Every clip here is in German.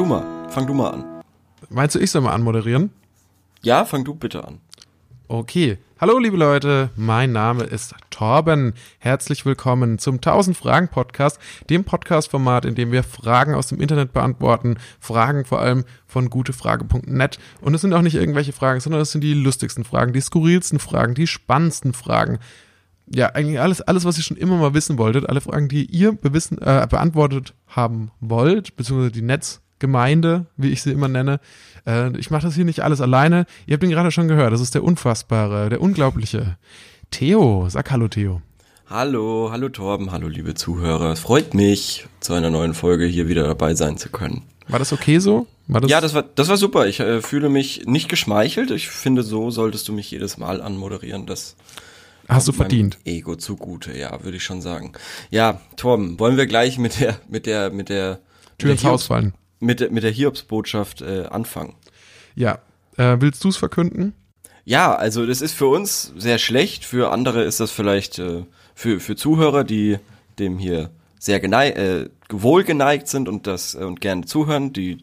du mal. Fang du mal an. Meinst du, ich soll mal anmoderieren? Ja, fang du bitte an. Okay. Hallo, liebe Leute. Mein Name ist Torben. Herzlich willkommen zum 1000 Fragen Podcast, dem Podcast-Format, in dem wir Fragen aus dem Internet beantworten. Fragen vor allem von gutefrage.net. Und es sind auch nicht irgendwelche Fragen, sondern es sind die lustigsten Fragen, die skurrilsten Fragen, die spannendsten Fragen. Ja, eigentlich alles, alles, was ihr schon immer mal wissen wolltet, alle Fragen, die ihr bewissen, äh, beantwortet haben wollt, beziehungsweise die Netzgemeinde, wie ich sie immer nenne. Äh, ich mache das hier nicht alles alleine. Ihr habt ihn gerade schon gehört. Das ist der unfassbare, der unglaubliche Theo. Sag Hallo, Theo. Hallo, hallo Torben, hallo liebe Zuhörer. Es freut mich, zu einer neuen Folge hier wieder dabei sein zu können. War das okay so? War das ja, das war, das war super. Ich äh, fühle mich nicht geschmeichelt. Ich finde, so solltest du mich jedes Mal anmoderieren. Das Hast du verdient. Ego zugute, ja, würde ich schon sagen. Ja, Torben, wollen wir gleich mit der, mit der, mit der Tür ins Haus fallen. Mit, der, mit der Hiobsbotschaft äh, anfangen. Ja. Äh, willst du es verkünden? Ja, also das ist für uns sehr schlecht. Für andere ist das vielleicht äh, für, für Zuhörer, die dem hier sehr geneigt, äh, wohlgeneigt sind und das äh, und gerne zuhören, die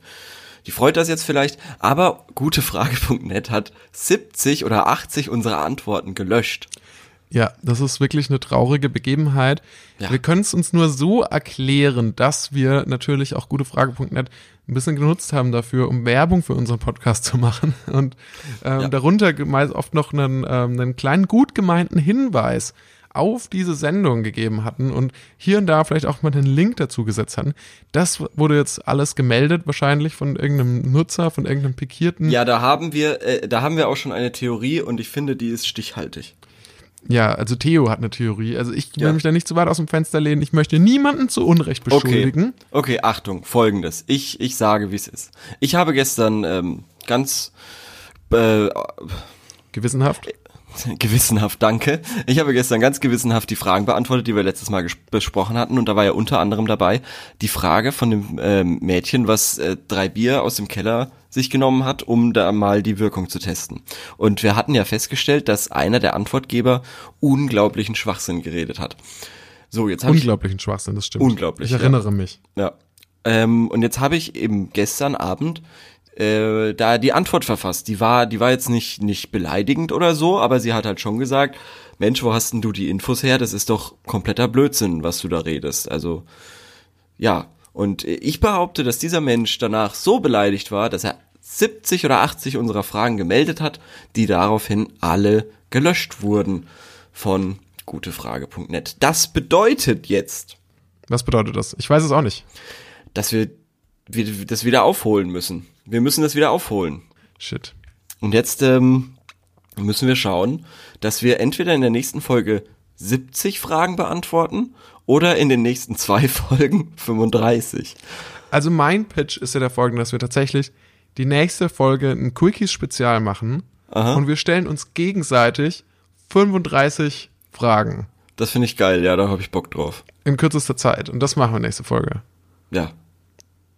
die freut das jetzt vielleicht, aber gutefrage.net hat 70 oder 80 unserer Antworten gelöscht. Ja, das ist wirklich eine traurige Begebenheit. Ja. Wir können es uns nur so erklären, dass wir natürlich auch gutefrage.net ein bisschen genutzt haben dafür, um Werbung für unseren Podcast zu machen und ähm, ja. darunter meist oft noch einen, ähm, einen kleinen gut gemeinten Hinweis auf diese Sendung gegeben hatten und hier und da vielleicht auch mal einen Link dazu gesetzt hatten. Das wurde jetzt alles gemeldet, wahrscheinlich von irgendeinem Nutzer, von irgendeinem Pikierten. Ja, da haben wir, äh, da haben wir auch schon eine Theorie und ich finde, die ist stichhaltig. Ja, also Theo hat eine Theorie. Also ich will ja. mich da nicht zu weit aus dem Fenster lehnen. Ich möchte niemanden zu Unrecht beschuldigen. Okay, okay Achtung, folgendes. Ich, ich sage, wie es ist. Ich habe gestern ähm, ganz äh, gewissenhaft. Gewissenhaft, danke. Ich habe gestern ganz gewissenhaft die Fragen beantwortet, die wir letztes Mal besprochen hatten. Und da war ja unter anderem dabei die Frage von dem äh, Mädchen, was äh, drei Bier aus dem Keller sich genommen hat, um da mal die Wirkung zu testen. Und wir hatten ja festgestellt, dass einer der Antwortgeber unglaublichen Schwachsinn geredet hat. So, jetzt habe ich unglaublichen Schwachsinn, das stimmt. Unglaublich. Ich erinnere ja. mich. Ja. Ähm, und jetzt habe ich eben gestern Abend äh, da die Antwort verfasst. Die war, die war jetzt nicht nicht beleidigend oder so, aber sie hat halt schon gesagt, Mensch, wo hast denn du die Infos her? Das ist doch kompletter Blödsinn, was du da redest. Also ja, und ich behaupte, dass dieser Mensch danach so beleidigt war, dass er 70 oder 80 unserer Fragen gemeldet hat, die daraufhin alle gelöscht wurden von gutefrage.net. Das bedeutet jetzt. Was bedeutet das? Ich weiß es auch nicht. Dass wir, wir das wieder aufholen müssen. Wir müssen das wieder aufholen. Shit. Und jetzt ähm, müssen wir schauen, dass wir entweder in der nächsten Folge 70 Fragen beantworten oder in den nächsten zwei Folgen 35. Also mein Pitch ist ja der folgende, dass wir tatsächlich die nächste Folge ein Quickies-Spezial machen Aha. und wir stellen uns gegenseitig 35 Fragen. Das finde ich geil, ja, da habe ich Bock drauf. In kürzester Zeit. Und das machen wir nächste Folge. Ja.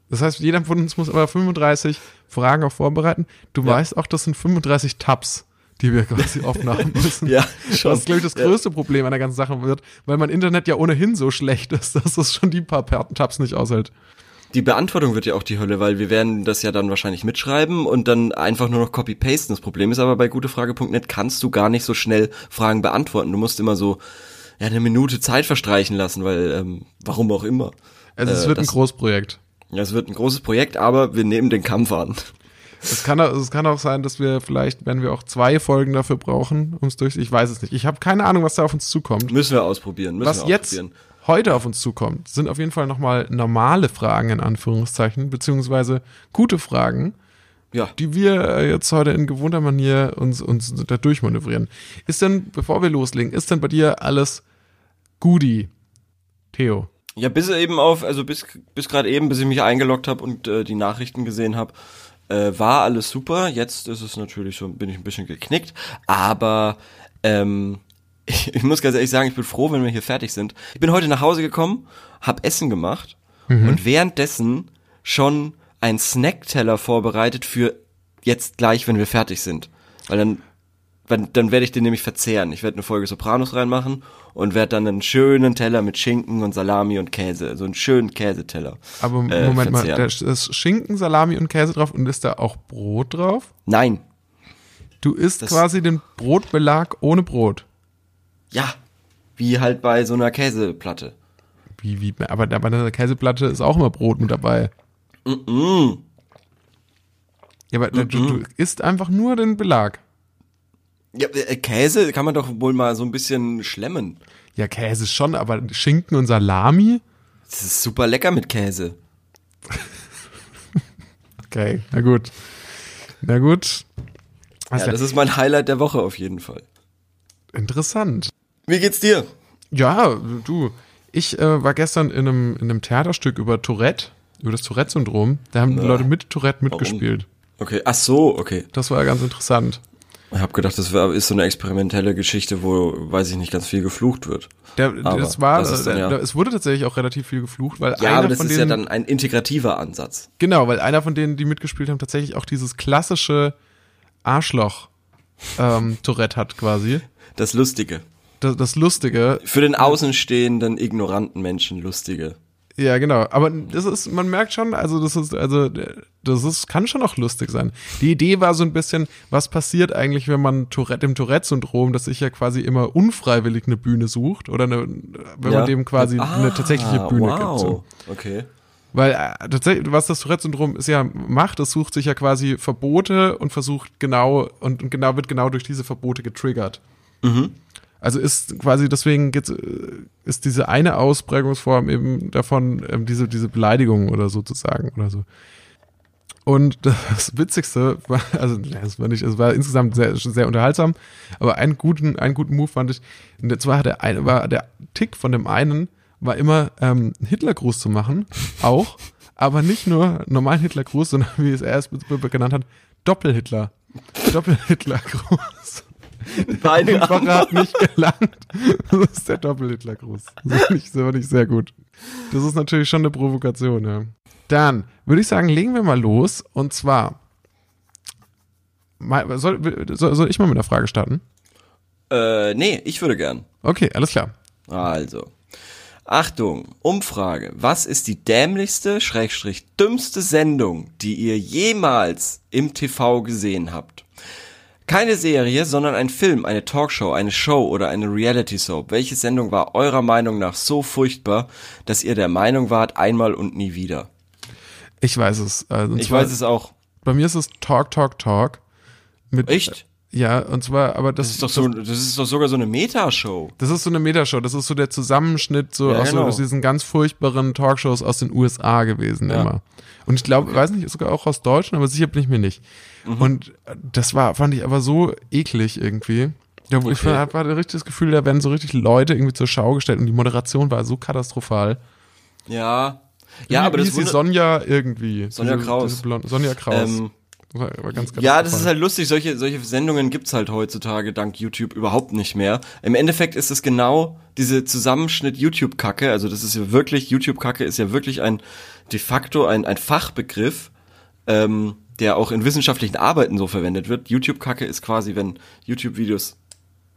Das heißt, jeder von uns muss aber 35 Fragen auch vorbereiten. Du ja. weißt auch, das sind 35 Tabs die wir quasi aufnehmen müssen. ja, schon. Was, glaube ich, das größte ja. Problem an der ganzen Sache wird, weil mein Internet ja ohnehin so schlecht ist, dass es schon die paar Tabs nicht aushält. Die Beantwortung wird ja auch die Hölle, weil wir werden das ja dann wahrscheinlich mitschreiben und dann einfach nur noch copy-pasten. Das Problem ist aber bei gutefrage.net kannst du gar nicht so schnell Fragen beantworten. Du musst immer so ja, eine Minute Zeit verstreichen lassen, weil ähm, warum auch immer. Also es äh, wird das, ein Großprojekt. Ja, es wird ein großes Projekt, aber wir nehmen den Kampf an. Es kann, es kann auch sein, dass wir vielleicht, wenn wir auch zwei Folgen dafür brauchen, um es durch. Ich weiß es nicht. Ich habe keine Ahnung, was da auf uns zukommt. Müssen wir ausprobieren. Müssen was wir jetzt heute auf uns zukommt, sind auf jeden Fall nochmal normale Fragen in Anführungszeichen, beziehungsweise gute Fragen, ja. die wir äh, jetzt heute in gewohnter Manier uns, uns da durchmanövrieren. Ist denn, bevor wir loslegen, ist denn bei dir alles Goodie, Theo? Ja, bis eben auf, also bis, bis gerade eben, bis ich mich eingeloggt habe und äh, die Nachrichten gesehen habe, äh, war alles super. Jetzt ist es natürlich so, bin ich ein bisschen geknickt, aber ähm, ich, ich muss ganz ehrlich sagen, ich bin froh, wenn wir hier fertig sind. Ich bin heute nach Hause gekommen, hab Essen gemacht mhm. und währenddessen schon ein Snackteller vorbereitet für jetzt gleich, wenn wir fertig sind. Weil dann dann, dann werde ich den nämlich verzehren. Ich werde eine Folge Sopranos reinmachen und werde dann einen schönen Teller mit Schinken und Salami und Käse, so einen schönen Käseteller. Aber äh, Moment mal, verzehren. da ist Schinken, Salami und Käse drauf und ist da auch Brot drauf? Nein. Du isst Das- quasi den Brotbelag ohne Brot. Ja. Wie halt bei so einer Käseplatte. Wie, wie, aber bei einer Käseplatte ist auch immer Brot mit dabei. Ja, aber du, du isst einfach nur den Belag. Ja, äh, Käse kann man doch wohl mal so ein bisschen schlemmen. Ja, Käse schon, aber Schinken und Salami? Das ist super lecker mit Käse. Okay, na gut. Na gut. Also, Ja, das ist mein Highlight der Woche auf jeden Fall. interessant. Wie geht's dir? Ja, du, ich äh, war gestern in einem, in einem Theaterstück über Tourette, über das Tourette-Syndrom. Da haben die Leute mit Tourette mitgespielt. Okay, ach so, okay. Das war ganz interessant. Ich habe gedacht, das wär, ist so eine experimentelle Geschichte, wo, weiß ich nicht, ganz viel geflucht wird. Der, das war, das dann, äh, ja- es wurde tatsächlich auch relativ viel geflucht, weil Ja, einer aber das von ist denen, ja dann ein integrativer Ansatz. genau, weil einer von denen, die mitgespielt haben, tatsächlich auch dieses klassische Arschloch ähm, Tourette hat quasi. Das Lustige. Das, das Lustige, Für den außenstehenden, ignoranten Menschen Lustige. Ja, genau. Aber das ist, man merkt schon, also das ist, also das ist, kann schon auch lustig sein. Die Idee war so ein bisschen, was passiert eigentlich, wenn man Tourette, dem Tourette-Syndrom, das sich ja quasi immer unfreiwillig eine Bühne sucht, oder eine, wenn Ja. man dem quasi Ah, eine tatsächliche Bühne wow. gibt. So. Okay. Weil äh, tatsächlich, was das Tourette-Syndrom ist ja macht, es sucht sich ja quasi Verbote und versucht genau und, und genau wird genau durch diese Verbote getriggert. Also ist quasi deswegen äh, ist diese eine Ausprägungsform eben davon ähm, diese diese Beleidigung oder sozusagen oder so. Und das Witzigste war, also ja, es war nicht, es war insgesamt sehr, sehr unterhaltsam, aber einen guten, einen guten Move fand ich. Und zwar hat der eine, war der Tick von dem einen war immer ähm, Hitlergruß zu machen, auch, aber nicht nur normalen Hitlergruß, sondern wie es er es genannt hat, Doppelhitler. Doppelhitlergruß. Beide hat nicht gelangt. Das ist der Doppel-Hitler-Gruß. Das finde ich, das sehr gut. Das ist natürlich schon eine Provokation, ja. Dann würde ich sagen, legen wir mal los. Und zwar, soll, soll, soll ich mal mit einer Frage starten? Äh, nee, ich würde gern. Okay, alles klar. Also. Achtung, Umfrage. Was ist die dämlichste, schrägstrich dümmste Sendung, die ihr jemals im TV gesehen habt? Keine Serie, sondern ein Film, eine Talkshow, eine Show oder eine Reality Soap. Welche Sendung war eurer Meinung nach so furchtbar, dass ihr der Meinung wart, einmal und nie wieder? Ich weiß es. Also, Ich zwar, weiß es auch. Bei mir ist es Talk, Talk, Talk. Mit, Echt? Ja, und zwar, aber das, Das ist doch so, das ist doch sogar so eine Metashow. Das ist so eine Metashow, das ist so der Zusammenschnitt so Ja, aus, so genau. aus diesen ganz furchtbaren Talkshows aus den USA gewesen immer. Und ich glaube, weiß nicht, sogar auch aus Deutschland, aber sicher bin ich mir nicht. Mhm. Und das war, fand ich aber so eklig irgendwie. Ja, wo Ich Okay. hatte richtig das Gefühl, da werden so richtig Leute irgendwie zur Schau gestellt und die Moderation war so katastrophal. Ja. Ja, Wie- aber wie das hieß die Sonja irgendwie. Sonja Diese- Kraus. diese Blonde- Sonja Kraus. Ähm, war, war ganz, ganz Ja, das ist halt lustig. Solche, solche Sendungen gibt's halt heutzutage dank YouTube überhaupt nicht mehr. Im Endeffekt ist es genau diese Zusammenschnitt YouTube-Kacke. Also das ist ja wirklich, YouTube-Kacke ist ja wirklich ein de facto ein, ein Fachbegriff, ähm, der auch in wissenschaftlichen Arbeiten so verwendet wird. YouTube-Kacke ist quasi, wenn YouTube-Videos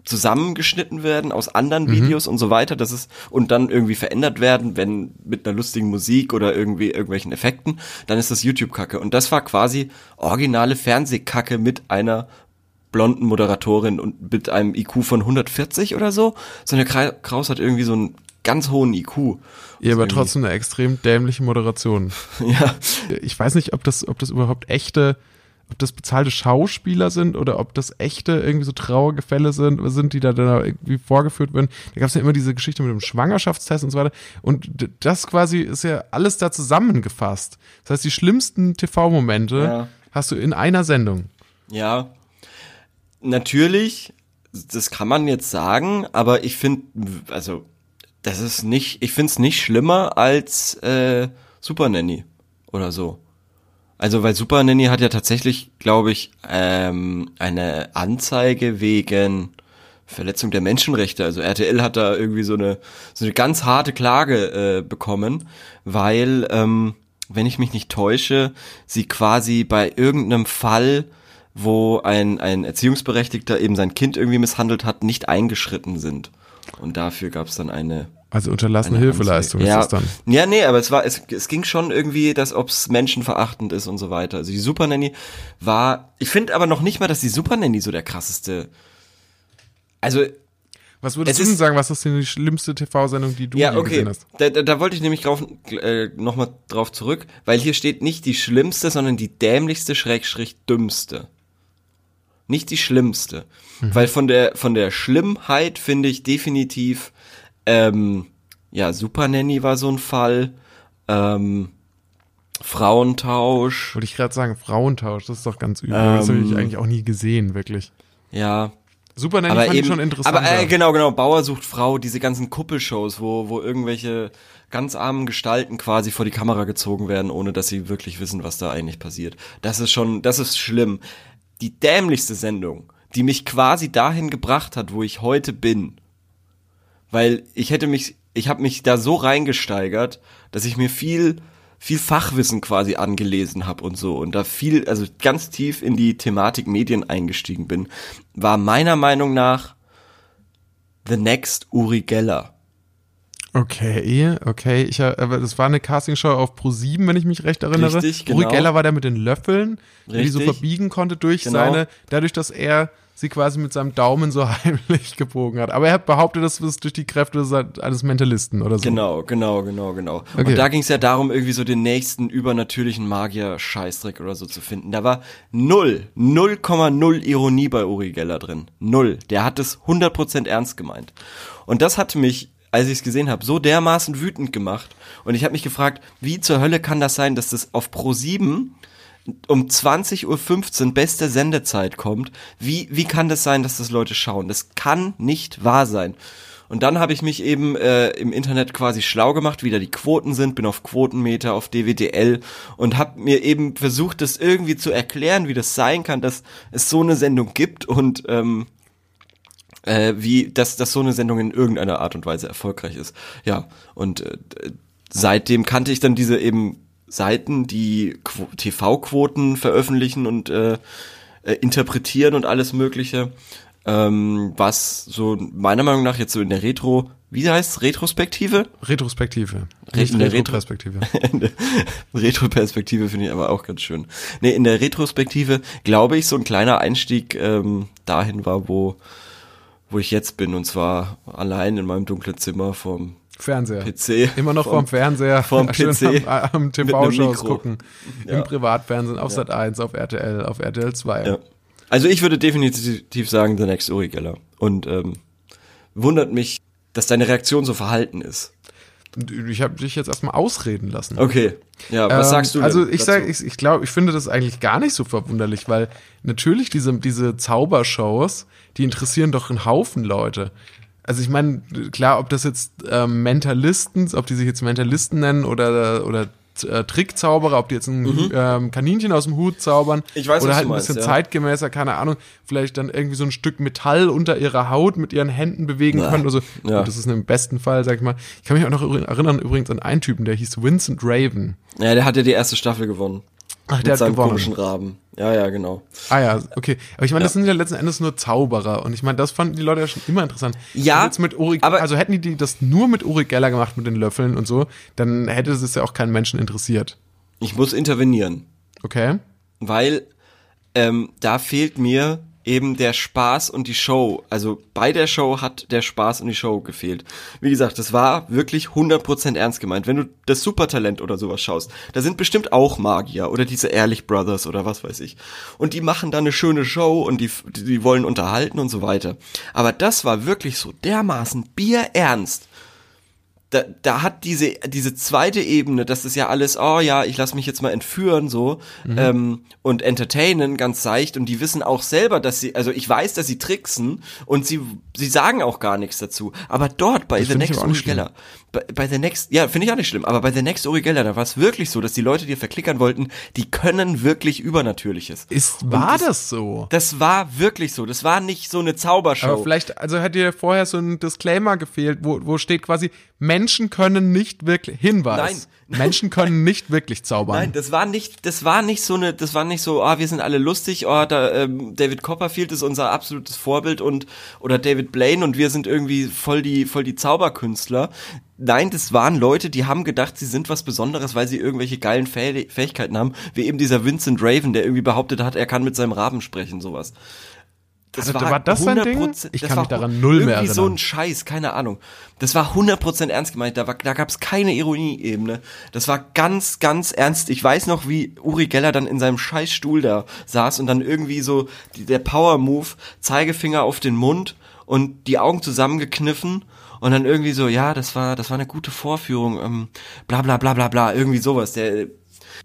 zusammengeschnitten werden aus anderen Videos und so weiter, das ist und dann irgendwie verändert werden, wenn mit einer lustigen Musik oder irgendwie irgendwelchen Effekten, dann ist das YouTube Kacke und das war quasi originale Fernsehkacke mit einer blonden Moderatorin und mit einem IQ von 140 oder so. Sonja Kra- Kraus hat irgendwie so einen ganz hohen IQ. Ja, aber trotzdem eine extrem dämliche Moderation. Ja, ich weiß nicht, ob das, ob das überhaupt echte, ob das bezahlte Schauspieler sind oder ob das echte irgendwie so Trauergefälle sind, sind, die da, da irgendwie vorgeführt werden. Da gab es ja immer diese Geschichte mit dem Schwangerschaftstest und so weiter. Und das quasi ist ja alles da zusammengefasst. Das heißt, die schlimmsten TV-Momente Ja. hast du in einer Sendung. Ja, natürlich, das kann man jetzt sagen, aber ich finde, also, das ist nicht, ich finde es nicht schlimmer als äh, Super Nanny oder so. Also, weil Super Nanny hat ja tatsächlich, glaube ich, ähm, eine Anzeige wegen Verletzung der Menschenrechte. Also RTL hat da irgendwie so eine so eine ganz harte Klage äh, bekommen, weil, ähm, wenn ich mich nicht täusche, sie quasi bei irgendeinem Fall wo ein, ein Erziehungsberechtigter eben sein Kind irgendwie misshandelt hat, nicht eingeschritten sind. Und dafür gab es dann eine Also unterlassene eine Hilfeleistung Anzeige. ist das dann. Ja, nee, aber es war, es, es ging schon irgendwie, dass ob's menschenverachtend ist und so weiter. Also die Super Nanny war, ich finde aber noch nicht mal, dass die Super Nanny so der krasseste. Also Was würdest Es du denn sagen, was ist denn die schlimmste TV-Sendung, die du ja, okay. gesehen hast? Da, da, da wollte ich nämlich drauf, äh, nochmal drauf zurück, weil hier steht nicht die schlimmste, sondern die dämlichste, schrägstrich dümmste. Nicht die schlimmste. Weil von der, von der Schlimmheit finde ich definitiv, ähm, ja, Super Nanny war so ein Fall, ähm, Frauentausch, Wollte ich gerade sagen, Frauentausch, das ist doch ganz übel. das habe ich Ähm, eigentlich auch nie gesehen, wirklich. ja, Super Nanny aber fand eben, ich schon interessant. aber äh, genau, genau, Bauer sucht Frau, diese ganzen Kuppelshows, wo, wo irgendwelche ganz armen Gestalten quasi vor die Kamera gezogen werden, ohne dass sie wirklich wissen, was da eigentlich passiert. Das ist schon, das ist schlimm. Die dämlichste Sendung, die mich quasi dahin gebracht hat, wo ich heute bin, weil ich hätte mich, ich habe mich da so reingesteigert, dass ich mir viel viel Fachwissen quasi angelesen habe und so und da viel, also ganz tief in die Thematik Medien eingestiegen bin, war meiner Meinung nach The Next Uri Geller. Okay, okay. Ich, äh, aber das war eine Castingshow auf Pro7, wenn ich mich recht erinnere. Richtig, Uri genau. Geller war der mit den Löffeln, der die so Richtig. verbiegen konnte durch Genau. seine, dadurch, dass er sie quasi mit seinem Daumen so heimlich gebogen hat. Aber er hat behauptet, das ist durch die Kräfte eines Mentalisten oder so. Genau, genau, genau, genau. Okay. Und da ging es ja darum, irgendwie so den nächsten übernatürlichen Magier-Scheißdreck oder so zu finden. Da war null, 0,0 Ironie bei Uri Geller drin. Null. Der hat es 100% ernst gemeint. Und das hat mich, als ich es gesehen habe, so dermaßen wütend gemacht. Und ich habe mich gefragt, wie zur Hölle kann das sein, dass das auf Pro 7 um 20.15 Uhr beste Sendezeit kommt. Wie, wie kann das sein, dass das Leute schauen? Das kann nicht wahr sein. Und dann habe ich mich eben äh, im Internet quasi schlau gemacht, wie da die Quoten sind, bin auf Quotenmeter, auf DWDL und habe mir eben versucht, das irgendwie zu erklären, wie das sein kann, dass es so eine Sendung gibt und ähm, äh, wie, dass, dass so eine Sendung in irgendeiner Art und Weise erfolgreich ist. Ja, und äh, seitdem kannte ich dann diese eben Seiten, die Quo- TV-Quoten veröffentlichen und äh, äh, interpretieren und alles Mögliche, ähm, was so meiner Meinung nach jetzt so in der Retro, wie heißt Retrospektive? Retrospektive. Re- in der Retro- Retroperspektive. Retroperspektive finde ich aber auch ganz schön. Nee, in der Retrospektive glaube ich, so ein kleiner Einstieg ähm, dahin war, wo, wo ich jetzt bin. Und zwar allein in meinem dunklen Zimmer vom Fernseher. PC. Immer noch vorm Fernseher. schön PC. Am, am Mit einem TV-Shows Mikro. gucken. Ja. Im Privatfernsehen, auf Sat 1, auf RTL, auf RTL 2. Ja. Also ich würde definitiv sagen, The Next Uri Geller. Und ähm, wundert mich, dass deine Reaktion so verhalten ist. Ich habe dich jetzt erstmal ausreden lassen. Okay. Ja, was Ähm, sagst du denn Also ich dazu? sag, ich, ich glaube, ich finde das eigentlich gar nicht so verwunderlich, weil natürlich diese, diese Zaubershows, die interessieren doch einen Haufen Leute. Also ich meine, klar, ob das jetzt ähm, Mentalisten, ob die sich jetzt Mentalisten nennen oder, oder äh, Trickzauberer, ob die jetzt ein ähm, Kaninchen aus dem Hut zaubern Mhm. Ich weiß, oder halt ein meinst, bisschen ja. zeitgemäßer, keine Ahnung, vielleicht dann irgendwie so ein Stück Metall unter ihrer Haut mit ihren Händen bewegen Na, können oder so. ja. Gut, das ist im besten Fall, sag ich mal. Ich kann mich auch noch erinnern übrigens an einen Typen, der hieß Vincent Raven. Ja, der hat ja die erste Staffel gewonnen. Ach, Mit der hat seinem gewonnen. komischen Raben. Ja, ja, genau. Ah ja, okay. Aber ich meine, das Ja. sind ja letzten Endes nur Zauberer. Und ich meine, das fanden die Leute ja schon immer interessant. Ja, Und Jetzt mit Uri, aber- also hätten die die das nur mit Uri Geller gemacht, mit den Löffeln und so, dann hätte es ja auch keinen Menschen interessiert. Ich muss intervenieren. Okay? weil ähm, da fehlt mir eben der Spaß und die Show. Also bei der Show hat der Spaß und die Show gefehlt. Wie gesagt, das war wirklich 100% ernst gemeint. Wenn du das Supertalent oder sowas schaust, da sind bestimmt auch Magier oder diese Ehrlich Brothers oder was weiß ich. Und die machen da eine schöne Show und die, die, wollen unterhalten und so weiter. Aber das war wirklich so dermaßen bierernst da, da hat diese, diese zweite Ebene, das ist ja alles, oh ja, ich lass mich jetzt mal entführen, so, ähm, und entertainen, ganz seicht, und die wissen auch selber, dass sie, also ich weiß, dass sie tricksen, und sie, sie sagen auch gar nichts dazu. Aber dort bei Das The Next Uri. Geller, bei, bei The Next, ja, finde ich auch nicht schlimm, aber bei The Next Uri Geller, da war es wirklich so, dass die Leute dir verklickern wollten, die können wirklich Übernatürliches. Ist, war das- das, so? Das war wirklich so, das war nicht so eine Zaubershow. Aber vielleicht, also hätte dir vorher so ein Disclaimer gefehlt, wo, wo steht quasi, Menschen können nicht wirklich, Hinweis. Nein. Menschen können nicht wirklich zaubern. Nein, das war nicht, das war nicht so eine, das war nicht so, ah, wir sind alle lustig, oh, da, ähm, David Copperfield ist unser absolutes Vorbild und oder David Blaine und wir sind irgendwie voll die, voll die Zauberkünstler. Nein, das waren Leute, die haben gedacht, sie sind was Besonderes, weil sie irgendwelche geilen Fäh Fähigkeiten haben, wie eben dieser Vincent Raven, der irgendwie behauptet hat, er kann mit seinem Raben sprechen, sowas. Das war, war das sein Ding? Ich kann mich daran null mehr erinnern. so ein Scheiß, keine Ahnung. Das war 100% ernst gemeint, da, war, da gab es keine Ironieebene. Das war ganz, ganz ernst. Ich weiß noch, wie Uri Geller dann in seinem Scheißstuhl da saß und dann irgendwie so die, der Power-Move, Zeigefinger auf den Mund und die Augen zusammengekniffen und dann irgendwie so, ja, das war, das war eine gute Vorführung, ähm, bla bla bla bla bla, irgendwie sowas. Der,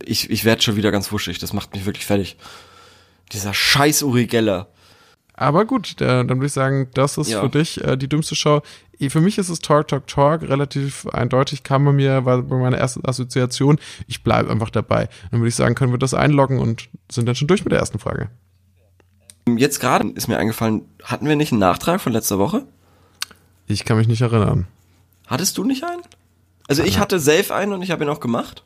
ich, ich werd schon wieder ganz wuschig, das macht mich wirklich fertig. Dieser scheiß Uri Geller. Aber gut, der, dann würde ich sagen, das ist ja. für dich äh, die dümmste Show. Für mich ist es Talk, Talk, Talk relativ eindeutig, kam bei mir, war bei meiner ersten Assoziation. Ich bleibe einfach dabei. Dann würde ich sagen, können wir das einloggen und sind dann schon durch mit der ersten Frage. Jetzt gerade ist mir eingefallen, hatten wir nicht einen Nachtrag von letzter Woche? Ich kann mich nicht erinnern. Hattest du nicht einen? Also ich hatte safe einen und ich habe ihn auch gemacht.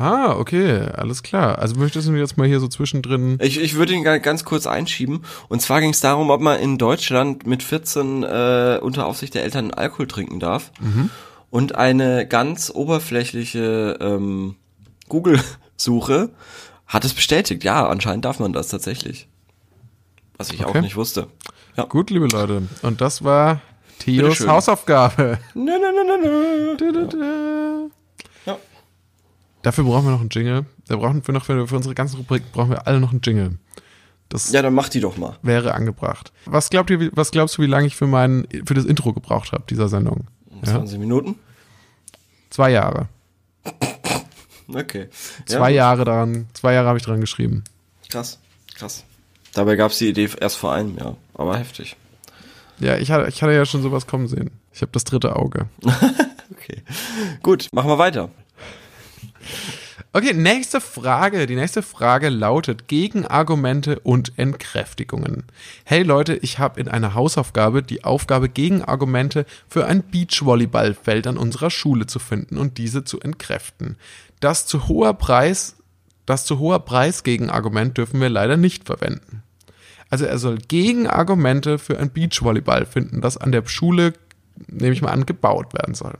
Ah, okay, alles klar. Also möchtest du jetzt mal hier so zwischendrin. Ich, ich würde ihn ganz kurz einschieben. Und zwar ging es darum, ob man in Deutschland mit 14 äh, unter Aufsicht der Eltern Alkohol trinken darf. Mhm. Und eine ganz oberflächliche ähm, Google-Suche hat es bestätigt. Ja, anscheinend darf man das tatsächlich. Was ich okay. auch nicht wusste. Ja. Gut, liebe Leute. Und das war Theos Hausaufgabe. Nö, nö, nö, nö, nö. Dafür brauchen wir noch einen Jingle. Da brauchen wir noch für, für unsere ganzen Rubrik brauchen wir alle noch einen Jingle. Das ja, dann mach die doch mal. Wäre angebracht. Was glaubt ihr, was glaubst du, wie lange ich für mein, für das Intro gebraucht habe, dieser Sendung? 20 ja? Minuten? Zwei Jahre. Okay. Zwei ja, Jahre daran, zwei Jahre habe ich dran geschrieben. Krass, krass. Dabei gab es die Idee erst vor einem Jahr, aber heftig. Ja, ich hatte, ich hatte ja schon sowas kommen sehen. Ich habe das dritte Auge. okay. Gut, machen wir weiter. Okay, nächste Frage. Die nächste Frage lautet Gegenargumente und Entkräftigungen. Hey Leute, ich habe in einer Hausaufgabe die Aufgabe, Gegenargumente für ein Beachvolleyballfeld an unserer Schule zu finden und diese zu entkräften. Das zu hoher Preis, das zu hoher Preis Gegenargument dürfen wir leider nicht verwenden. Also er soll Gegenargumente für ein Beachvolleyball finden, das an der Schule, nehme ich mal an, gebaut werden soll.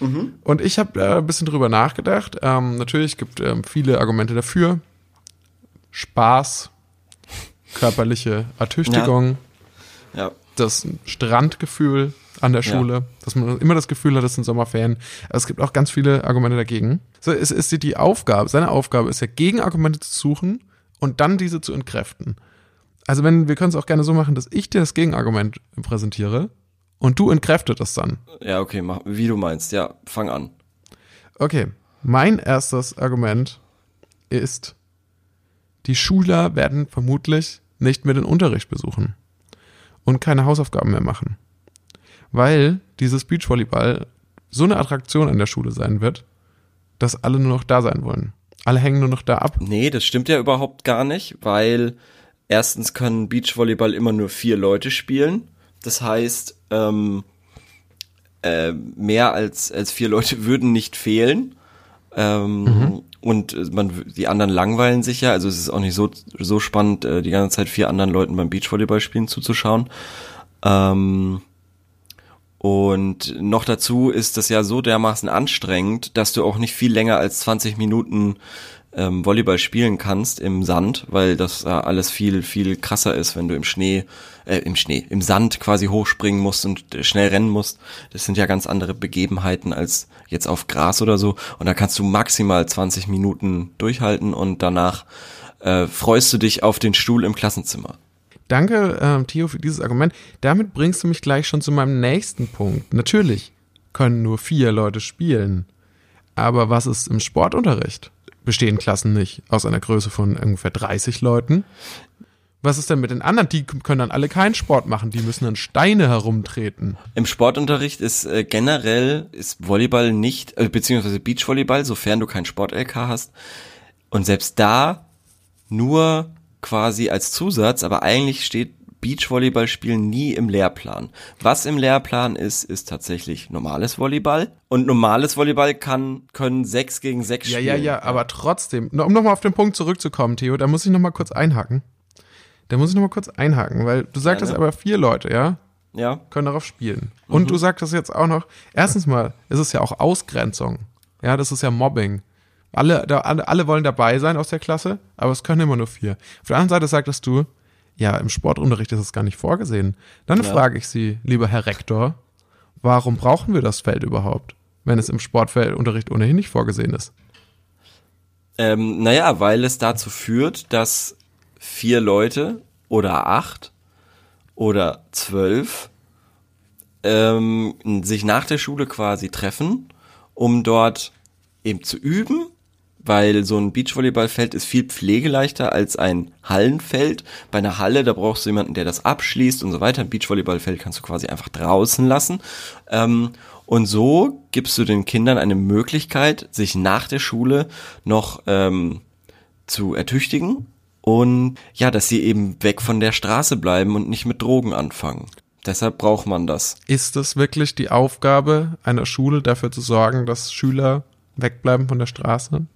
Mhm. Und ich habe äh, ein bisschen drüber nachgedacht. Ähm, natürlich gibt ähm, viele Argumente dafür. Spaß, körperliche Ertüchtigung, ja. ja. das Strandgefühl an der Schule, ja. dass man immer das Gefühl hat, es sind Sommerferien. Aber es gibt auch ganz viele Argumente dagegen. So, es ist die Aufgabe, seine Aufgabe ist ja, Gegenargumente zu suchen und dann diese zu entkräften. Also wenn, wir können es auch gerne so machen, dass ich dir das Gegenargument präsentiere und du entkräftet das dann. Ja, okay, mach, wie du meinst. Ja, fang an. Okay, mein erstes Argument ist, die Schüler werden vermutlich nicht mehr den Unterricht besuchen und keine Hausaufgaben mehr machen. Weil dieses Beachvolleyball so eine Attraktion an der Schule sein wird, dass alle nur noch da sein wollen. Alle hängen nur noch da ab. Nee, das stimmt ja überhaupt gar nicht, weil erstens können Beachvolleyball immer nur vier Leute spielen. Das heißt, ähm, äh, mehr als, als vier Leute würden nicht fehlen. Ähm, mhm. Und man, die anderen langweilen sich ja. Also es ist auch nicht so, so spannend, äh, die ganze Zeit vier anderen Leuten beim Beachvolleyball spielen zuzuschauen. Ähm, und noch dazu ist das ja so dermaßen anstrengend, dass du auch nicht viel länger als 20 Minuten ähm, Volleyball spielen kannst im Sand, weil das äh, alles viel, viel krasser ist, wenn du im Schnee, äh, im Schnee, im Sand quasi hochspringen musst und äh, schnell rennen musst. Das sind ja ganz andere Begebenheiten als jetzt auf Gras oder so. Und da kannst du maximal 20 Minuten durchhalten und danach äh, freust du dich auf den Stuhl im Klassenzimmer. Danke, ähm, Theo, für dieses Argument. Damit bringst du mich gleich schon zu meinem nächsten Punkt. Natürlich können nur vier Leute spielen. Aber was ist im Sportunterricht? Bestehen Klassen nicht aus einer Größe von ungefähr 30 Leuten. Was ist denn mit den anderen? Die können dann alle keinen Sport machen, die müssen dann Steine herumtreten. Im Sportunterricht ist äh, generell ist Volleyball nicht, äh, beziehungsweise Beachvolleyball, sofern du keinen Sport-LK hast. Und selbst da nur quasi als Zusatz, aber eigentlich steht Beachvolleyballspielen nie im Lehrplan. Was im Lehrplan ist, ist tatsächlich normales Volleyball. Und normales Volleyball kann, können sechs gegen sechs Ja, spielen. ja, ja, aber trotzdem, um nochmal auf den Punkt zurückzukommen, Theo, da muss ich nochmal kurz einhaken. Da muss ich nochmal kurz einhaken, weil du sagtest Gerne. aber vier Leute, ja, Ja, können darauf spielen. Und du sagtest jetzt auch noch, erstens mal ist es ja auch Ausgrenzung. Ja, das ist ja Mobbing. Alle, da, alle, alle wollen dabei sein aus der Klasse, aber es können immer nur vier. Auf der anderen Seite sagtest du, ja, im Sportunterricht ist es gar nicht vorgesehen. Dann Ja. frage ich Sie, lieber Herr Rektor, warum brauchen wir das Feld überhaupt, wenn es im Sportfeldunterricht ohnehin nicht vorgesehen ist? Ähm, naja, weil es dazu führt, dass vier Leute oder acht oder zwölf ähm, sich nach der Schule quasi treffen, um dort eben zu üben, weil so ein Beachvolleyballfeld ist viel pflegeleichter als ein Hallenfeld. Bei einer Halle, da brauchst du jemanden, der das abschließt und so weiter. Ein Beachvolleyballfeld kannst du quasi einfach draußen lassen. Ähm, und so gibst du den Kindern eine Möglichkeit, sich nach der Schule noch ähm, zu ertüchtigen und ja, dass sie eben weg von der Straße bleiben und nicht mit Drogen anfangen. Deshalb braucht man das. Ist es wirklich die Aufgabe einer Schule, dafür zu sorgen, dass Schüler wegbleiben von der Straße?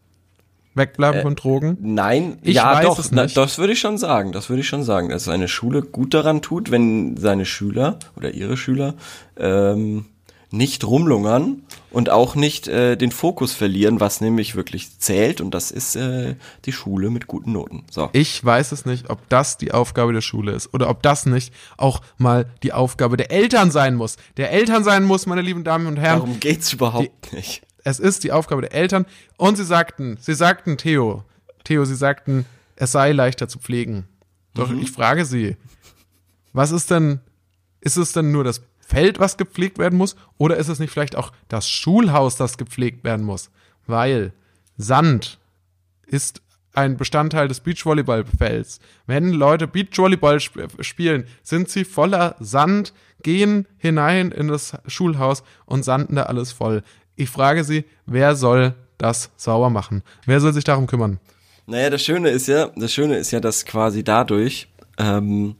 Wegbleiben von Drogen? Nein, Ich ja weiß doch, es nicht. das würde ich schon sagen. Das würde ich schon sagen, dass eine Schule gut daran tut, wenn seine Schüler oder ihre Schüler ähm, nicht rumlungern und auch nicht äh, den Fokus verlieren, was nämlich wirklich zählt und das ist äh, die Schule mit guten Noten. So. Ich weiß es nicht, ob das die Aufgabe der Schule ist oder ob das nicht auch mal die Aufgabe der Eltern sein muss. Der Eltern sein muss, meine lieben Damen und Herren. Darum geht's überhaupt nicht. Es ist die Aufgabe der Eltern. Und sie sagten, sie sagten, Theo, Theo, sie sagten, es sei leichter zu pflegen. Doch ich frage sie, was ist denn, ist es denn nur das Feld, was gepflegt werden muss? Oder ist es nicht vielleicht auch das Schulhaus, das gepflegt werden muss? Weil Sand ist ein Bestandteil des Beachvolleyballfelds. Wenn Leute Beachvolleyball sp spielen, sind sie voller Sand, gehen hinein in das Schulhaus und sanden da alles voll. Ich frage sie, wer soll das sauber machen? Wer soll sich darum kümmern? Naja, das Schöne ist ja, das Schöne ist ja, dass quasi dadurch ähm,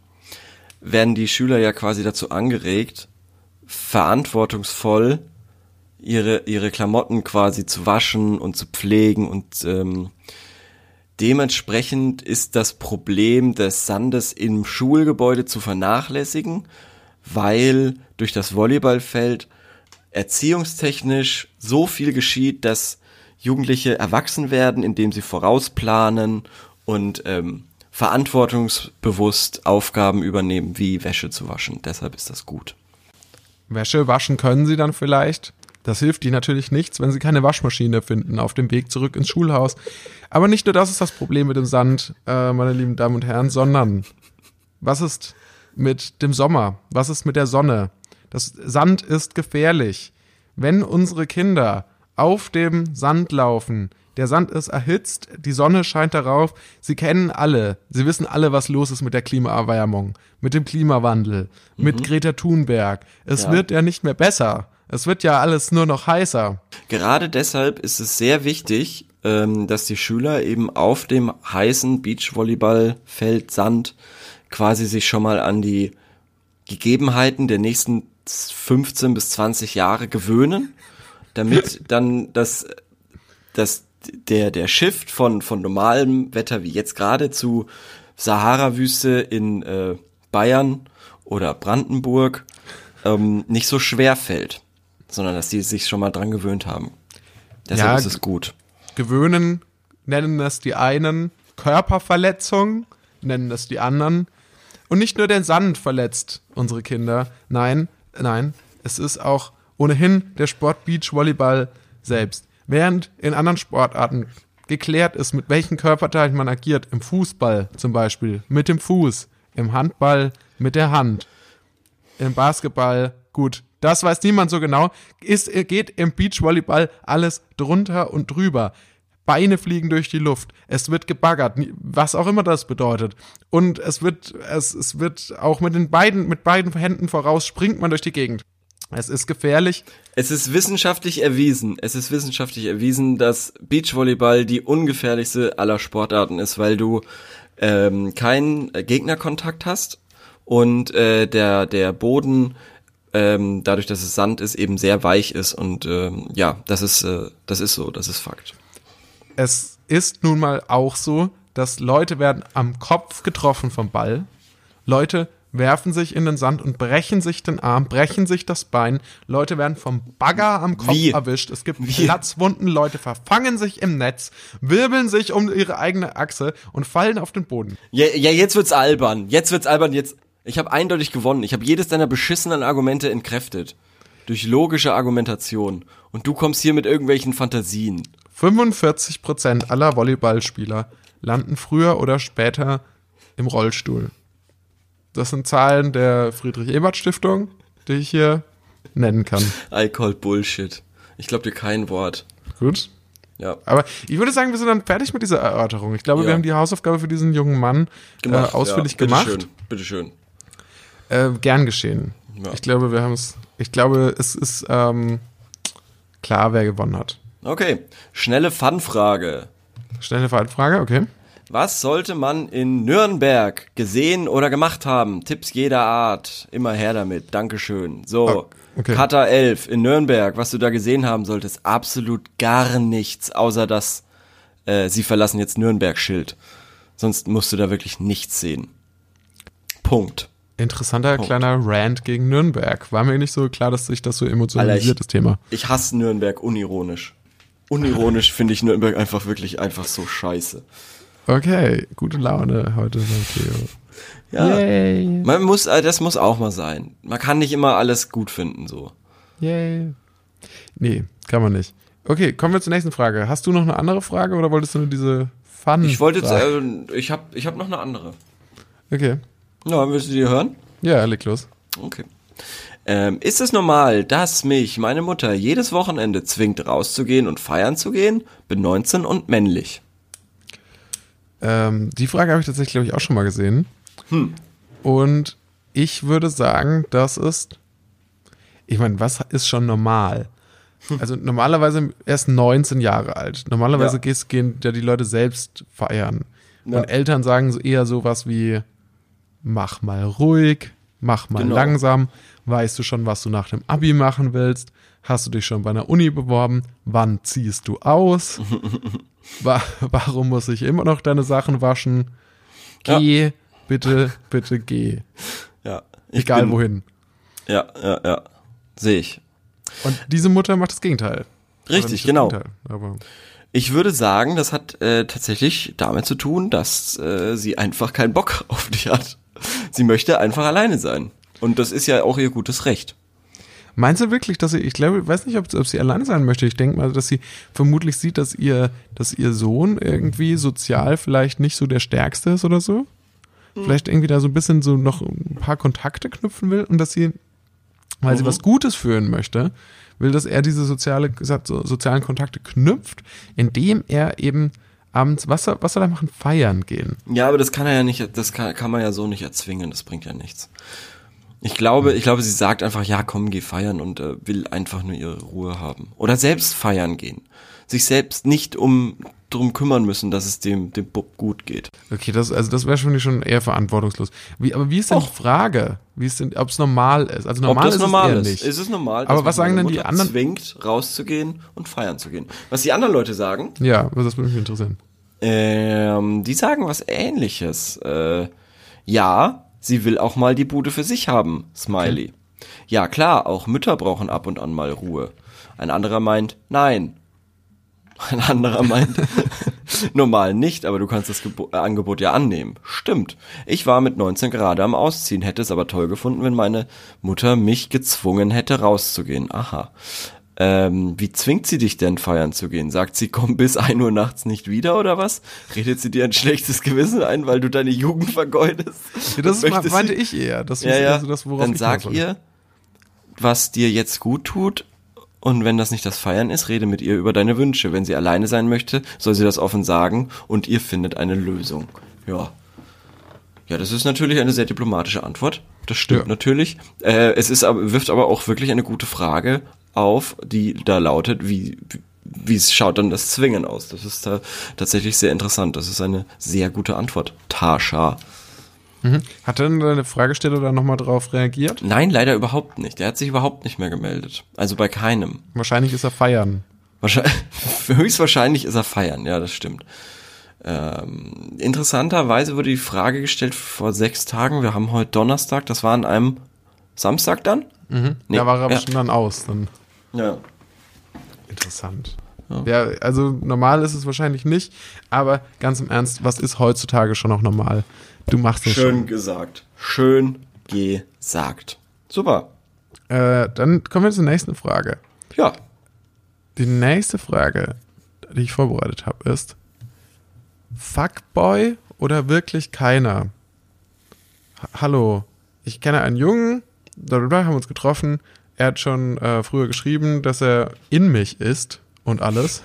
werden die Schüler ja quasi dazu angeregt, verantwortungsvoll ihre, ihre Klamotten quasi zu waschen und zu pflegen und ähm, dementsprechend ist das Problem des Sandes im Schulgebäude zu vernachlässigen, weil durch das Volleyballfeld erziehungstechnisch so viel geschieht, dass Jugendliche erwachsen werden, indem sie vorausplanen und ähm, verantwortungsbewusst Aufgaben übernehmen, wie Wäsche zu waschen. Deshalb ist das gut. Wäsche waschen können sie dann vielleicht. Das hilft ihnen natürlich nichts, wenn sie keine Waschmaschine finden auf dem Weg zurück ins Schulhaus. Aber nicht nur das ist das Problem mit dem Sand, äh, meine lieben Damen und Herren, sondern was ist mit dem Sommer? Was ist mit der Sonne? Das Sand ist gefährlich. Wenn unsere Kinder auf dem Sand laufen, der Sand ist erhitzt, die Sonne scheint darauf, sie kennen alle, sie wissen alle, was los ist mit der Klimaerwärmung, mit dem Klimawandel, mit Greta Thunberg. Es Ja. wird ja nicht mehr besser. Es wird ja alles nur noch heißer. Gerade deshalb ist es sehr wichtig, ähm, dass die Schüler eben auf dem heißen Beachvolleyballfeld Sand quasi sich schon mal an die Gegebenheiten der nächsten 15 bis 20 Jahre gewöhnen, damit dann das, das der, der Shift von, von normalem Wetter wie jetzt gerade zu Sahara-Wüste in äh, Bayern oder Brandenburg ähm, nicht so schwer fällt, sondern dass die sich schon mal dran gewöhnt haben. Deshalb Ja, ist es gut. Gewöhnen nennen es die einen, Körperverletzung nennen es die anderen. Und nicht nur der Sand verletzt unsere Kinder. Nein, nein, es ist auch ohnehin der Sport Beachvolleyball selbst. Während in anderen Sportarten geklärt ist, mit welchen Körperteilen man agiert, im Fußball zum Beispiel, mit dem Fuß, im Handball, mit der Hand, im Basketball, gut, das weiß niemand so genau, ist, geht im Beachvolleyball alles drunter und drüber. Beine fliegen durch die Luft, es wird gebaggert, was auch immer das bedeutet. Und es wird, es, es wird auch mit den beiden, mit beiden Händen voraus springt man durch die Gegend. Es ist gefährlich. Es ist wissenschaftlich erwiesen, es ist wissenschaftlich erwiesen, dass Beachvolleyball die ungefährlichste aller Sportarten ist, weil du ähm, keinen Gegnerkontakt hast und äh, der, der Boden, ähm, dadurch, dass es Sand ist, eben sehr weich ist und ähm, ja, das ist, äh, das ist so, das ist Fakt. Es ist nun mal auch so, dass Leute werden am Kopf getroffen vom Ball. Leute werfen sich in den Sand und brechen sich den Arm, brechen sich das Bein. Leute werden vom Bagger am Kopf Wie? erwischt. Es gibt Wie? Platzwunden, Leute verfangen sich im Netz, wirbeln sich um ihre eigene Achse und fallen auf den Boden. Ja, ja jetzt wird's albern. Jetzt wird's albern. Jetzt, ich habe eindeutig gewonnen. Ich habe jedes deiner beschissenen Argumente entkräftet. Durch logische Argumentation. Und du kommst hier mit irgendwelchen Fantasien. 45 Prozent aller Volleyballspieler landen früher oder später im Rollstuhl. Das sind Zahlen der Friedrich-Ebert-Stiftung, die ich hier nennen kann. I call Bullshit. Ich glaube dir kein Wort. Gut. Ja. Aber ich würde sagen, wir sind dann fertig mit dieser Erörterung. Ich glaube, Ja. wir haben die Hausaufgabe für diesen jungen Mann äh, ausführlich ja, gemacht. Bitteschön, bitteschön. Äh, gern geschehen. Ja. Ich glaube, wir haben es. Ich glaube, es ist ähm, klar, wer gewonnen hat. Okay, schnelle Fun-Frage. Schnelle Frage, okay. Was sollte man in Nürnberg gesehen oder gemacht haben? Tipps jeder Art. Immer her damit. Dankeschön. So, Ah, okay. Kata 11 in Nürnberg, was du da gesehen haben solltest, absolut gar nichts, außer das äh, sie verlassen jetzt Nürnberg-Schild. Sonst musst du da wirklich nichts sehen. Punkt. Interessanter Punkt. kleiner Rant gegen Nürnberg. War mir nicht so klar, dass sich das so emotionalisiert, Alter, das Thema. Ich hasse Nürnberg unironisch. Unironisch finde ich Nürnberg einfach wirklich einfach so scheiße. Okay, gute Laune heute beim Theo. Ja. Yay, Man muss, äh, das muss auch mal sein. Man kann nicht immer alles gut finden, so. yay. Nee, kann man nicht. Okay, kommen wir zur nächsten Frage. Hast du noch eine andere Frage oder wolltest du nur diese Fun? Ich wollte jetzt, äh, ich habe ich hab noch eine andere. Okay. Ja, willst du die hören? Ja, leg los. Okay. Ähm, ist es normal, dass mich meine Mutter jedes Wochenende zwingt, rauszugehen und feiern zu gehen? Bin 19 und männlich. Ähm, die Frage habe ich tatsächlich, glaube ich, auch schon mal gesehen. Hm. Und ich würde sagen, das ist. Ich meine, was ist schon normal? Also normalerweise erst 19 Jahre alt. Normalerweise Ja. gehst, gehen ja die Leute selbst feiern. Ja. Und Eltern sagen so eher sowas wie, mach mal ruhig, mach mal Genau. langsam, weißt du schon, was du nach dem Abi machen willst, hast du dich schon bei einer Uni beworben, wann ziehst du aus, Wa warum muss ich immer noch deine Sachen waschen, Ja. geh, bitte, bitte geh, Ja. Ich egal bin, wohin. Ja, ja, ja. Sehe ich. Und diese Mutter macht das Gegenteil. Richtig, das genau. Gegenteil, aber Ich würde sagen, das hat äh, tatsächlich damit zu tun, dass äh, sie einfach keinen Bock auf dich hat. Sie möchte einfach alleine sein. Und das ist ja auch ihr gutes Recht. Meinst du wirklich, dass sie, ich glaube, ich weiß nicht, ob, ob sie alleine sein möchte. Ich denke mal, dass sie vermutlich sieht, dass ihr, dass ihr Sohn irgendwie sozial vielleicht nicht so der Stärkste ist oder so. Vielleicht irgendwie da so ein bisschen so noch ein paar Kontakte knüpfen will und dass sie, weil sie Mhm. was Gutes führen möchte, will, dass er diese soziale, so, sozialen Kontakte knüpft, indem er eben abends, was soll, was soll er machen? Feiern gehen. Ja, aber das kann er ja nicht, das kann, kann man ja so nicht erzwingen, das bringt ja nichts. Ich glaube, ich glaube, sie sagt einfach, ja, komm, geh feiern und äh, will einfach nur ihre Ruhe haben. Oder selbst feiern gehen. Sich selbst nicht um drum kümmern müssen, dass es dem, dem Bub gut geht. Okay, das, also das wäre schon, schon eher verantwortungslos. Wie, aber wie ist denn die Och. Frage? Wie ist denn, ob es normal ist? Also normal Ob das ist normal es ist. nicht. Ist es normal, Aber was sagen denn die anderen- zwingt, rauszugehen und feiern zu gehen. Was die anderen Leute sagen, Ja, das würde mich interessieren. ähm, die sagen was ähnliches. Äh, ja, sie will auch mal die Bude für sich haben, Smiley. Ja, klar, auch Mütter brauchen ab und an mal Ruhe. Ein anderer meint, nein. Ein anderer meint, normal nicht, aber du kannst das Gebo äh, Angebot ja annehmen. Stimmt. Ich war mit 19 gerade am Ausziehen, hätte es aber toll gefunden, wenn meine Mutter mich gezwungen hätte, rauszugehen. Aha. Ähm, wie zwingt sie dich denn feiern zu gehen? Sagt sie, komm bis 1 Uhr nachts nicht wieder oder was? Redet sie dir ein schlechtes Gewissen ein, weil du deine Jugend vergeudest? Ja, das ist, meinte ich eher. Das ja, ja. also das, worauf Dann ich sag ihr, was dir jetzt gut tut. Und wenn das nicht das Feiern ist, rede mit ihr über deine Wünsche. Wenn sie alleine sein möchte, soll sie das offen sagen und ihr findet eine Lösung. Ja. Ja, das ist natürlich eine sehr diplomatische Antwort. Das stimmt Ja. natürlich. Äh, es ist aber, wirft aber auch wirklich eine gute Frage auf, die da lautet, wie, wie- es schaut dann das Zwingen aus? Das ist da tatsächlich sehr interessant. Das ist eine sehr gute Antwort. Tascha. Mhm. Hat denn deine Fragesteller da nochmal drauf reagiert? Nein, leider überhaupt nicht. Der hat sich überhaupt nicht mehr gemeldet. Also bei keinem. Wahrscheinlich ist er feiern. Wahrscheinlich, höchstwahrscheinlich ist er feiern, ja, das stimmt. Ähm, interessanterweise wurde die Frage gestellt vor sechs Tagen. Wir haben heute Donnerstag, das war an einem Samstag dann? Mhm. Nee, da war er ja. schon dann aus. Dann. Ja. Interessant. Ja. also normal ist es wahrscheinlich nicht, aber ganz im Ernst, was ist heutzutage schon noch normal? Du machst es Schön gesagt. Schön gesagt. Super. schon. Äh, dann kommen wir zur nächsten Frage. Ja. Die nächste Frage, die ich vorbereitet habe, ist: Fuckboy oder wirklich keiner? Ha Hallo, ich kenne einen Jungen, darüber haben uns getroffen. Er hat schon äh, früher geschrieben, dass er in mich ist und alles.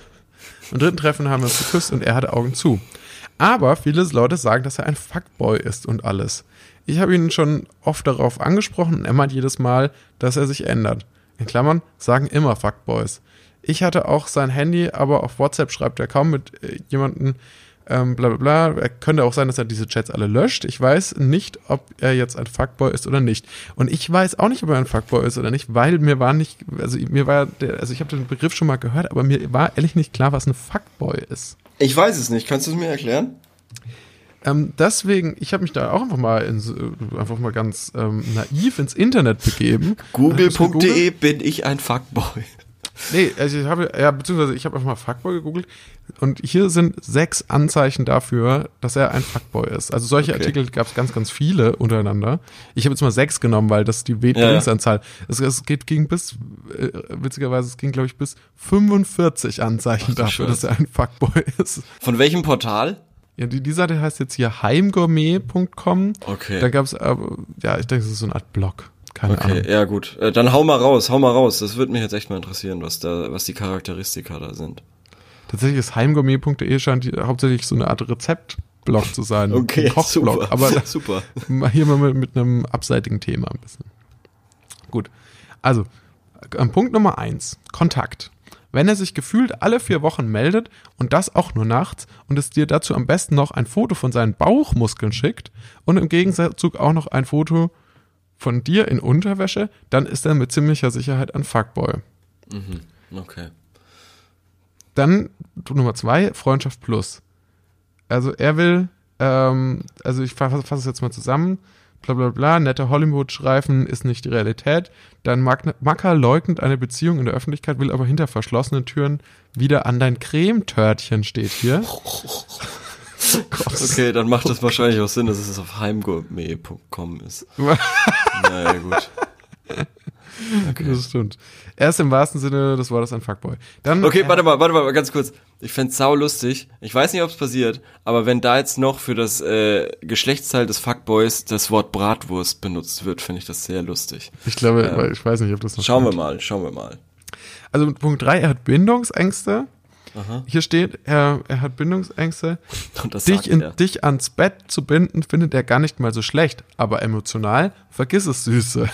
Im dritten Treffen haben wir uns geküsst und er hatte Augen zu. Aber viele Leute sagen, dass er ein Fuckboy ist und alles. Ich habe ihn schon oft darauf angesprochen und er meint jedes Mal, dass er sich ändert. In Klammern sagen immer Fuckboys. Ich hatte auch sein Handy, aber auf WhatsApp schreibt er kaum mit äh, jemandem, ähm, bla bla bla. Könnte auch sein, dass er diese Chats alle löscht. Ich weiß nicht, ob er jetzt ein Fuckboy ist oder nicht. Und ich weiß auch nicht, ob er ein Fuckboy ist oder nicht, weil mir war nicht, also mir war der, also ich habe den Begriff schon mal gehört, aber mir war ehrlich nicht klar, was ein Fuckboy ist. Ich weiß es nicht. Kannst du es mir erklären? Ähm, deswegen, ich habe mich da auch einfach mal ins, einfach mal ganz ähm, naiv ins Internet begeben. Google.de bin ich ein Fuckboy. Nee, also ich habe, ja, beziehungsweise ich habe einfach mal Fuckboy gegoogelt und hier sind sechs Anzeichen dafür, dass er ein Fuckboy ist. Also solche Okay. Artikel gab es ganz, ganz viele untereinander. Ich habe jetzt mal sechs genommen, weil das die Ja. Wetlingsanzahl. Es, es geht ging bis, äh, witzigerweise, es ging glaube ich bis 45 Anzeichen du dafür, Scheiße. dass er ein Fuckboy ist. Von welchem Portal? Ja, die, die Seite heißt jetzt hier heimgourmet.com. Okay. Da gab es, aber, ja, ich denke, es ist so eine Art Blog. Keine Okay, Ahnung. ja gut. Äh, Dann hau mal raus, hau mal raus. Das würde mich jetzt echt mal interessieren, was da, was die Charakteristika da sind. Tatsächlich ist heimgourmet.de scheint hauptsächlich so eine Art Rezeptblog zu sein. Okay, Kochblog. super. Aber super. hier mal mit, mit einem abseitigen Thema ein bisschen. Gut. Also, Punkt Nummer eins. Kontakt. Wenn er sich gefühlt alle vier Wochen meldet und das auch nur nachts und es dir dazu am besten noch ein Foto von seinen Bauchmuskeln schickt und im Gegenzug auch noch ein Foto von dir in Unterwäsche, dann ist er mit ziemlicher Sicherheit ein Fuckboy. Okay. Dann Nummer zwei, Freundschaft plus. Also er will, ähm, also ich fasse fass es jetzt mal zusammen, bla bla bla, nette Hollywood-Streifen ist nicht die Realität. Dann Macker leugnet eine Beziehung in der Öffentlichkeit, will aber hinter verschlossenen Türen wieder an dein Cremetörtchen steht hier. Okay, dann macht das wahrscheinlich auch Sinn, dass es auf heimgourmet.com ist. naja, gut. Das stimmt. Er ist im wahrsten Sinne des Wortes ein Fuckboy. Dann, Okay, warte mal, warte mal, ganz kurz. Ich fänd's sau lustig. Ich weiß nicht, ob es passiert, aber wenn da jetzt noch für das äh, Geschlechtsteil des Fuckboys das Wort Bratwurst benutzt wird, finde ich das sehr lustig. Ich glaube, weil ich weiß nicht, ob das noch Schauen wir stimmt. mal, schauen wir mal. Also Punkt drei, er hat Bindungsängste. Aha. Hier steht, er, er hat Bindungsängste. Dich, in, dich ans Bett zu binden, findet er gar nicht mal so schlecht, aber emotional, vergiss es, Süße.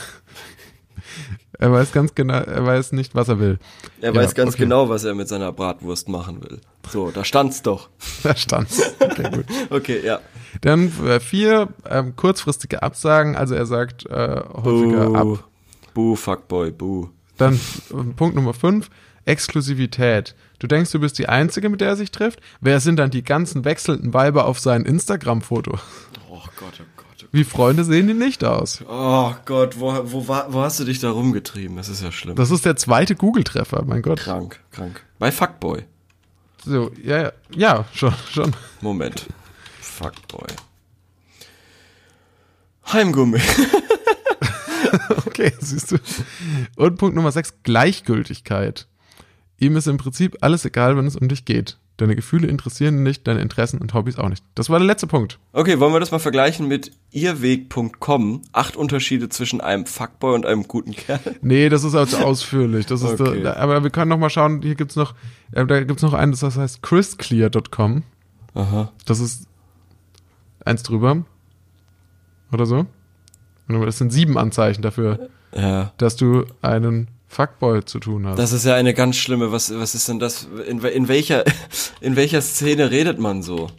er weiß ganz genau, er weiß nicht, was er will. Er Ja, weiß ganz okay. genau, was er mit seiner Bratwurst machen will. So, da stand's doch. Da stand's. Okay, gut. Okay, ja. Dann äh, vier ähm, kurzfristige Absagen, also er sagt äh, häufiger Buh. ab. Buh, Fuckboy, buh. Dann äh, Punkt Nummer fünf, Exklusivität. Du denkst, du bist die Einzige, mit der er sich trifft? Wer sind dann die ganzen wechselnden Weiber auf seinem Instagram-Foto? Oh Gott, oh Gott. Wie Freunde sehen die nicht aus. Oh Gott, wo, wo, wo hast du dich da rumgetrieben? Das ist ja schlimm. Das ist der zweite Google-Treffer, mein Gott. krank, krank. Bei Fuckboy. So, ja, ja, ja, schon, schon. Moment. Fuckboy. Heimgummi. Okay, siehst du. Und Punkt Nummer 6, Gleichgültigkeit. Ihm ist im Prinzip alles egal, wenn es um dich geht. Deine Gefühle interessieren nicht, deine Interessen und Hobbys auch nicht. Das war der letzte Punkt. Okay, wollen wir das mal vergleichen mit ihrweg.com? Acht Unterschiede zwischen einem Fuckboy und einem guten Kerl. Nee, das ist also ausführlich. Das ist Okay. da, aber wir können noch mal schauen, hier gibt's noch, äh, da gibt's noch eines, das heißt chrisclear.com. Aha. Das ist eins drüber. Oder so. Das sind sieben Anzeichen dafür, Ja. dass du einen Fuckboy zu tun hast. Das ist ja eine ganz schlimme, was, was ist denn das? In, in welcher, in welcher Szene redet man so?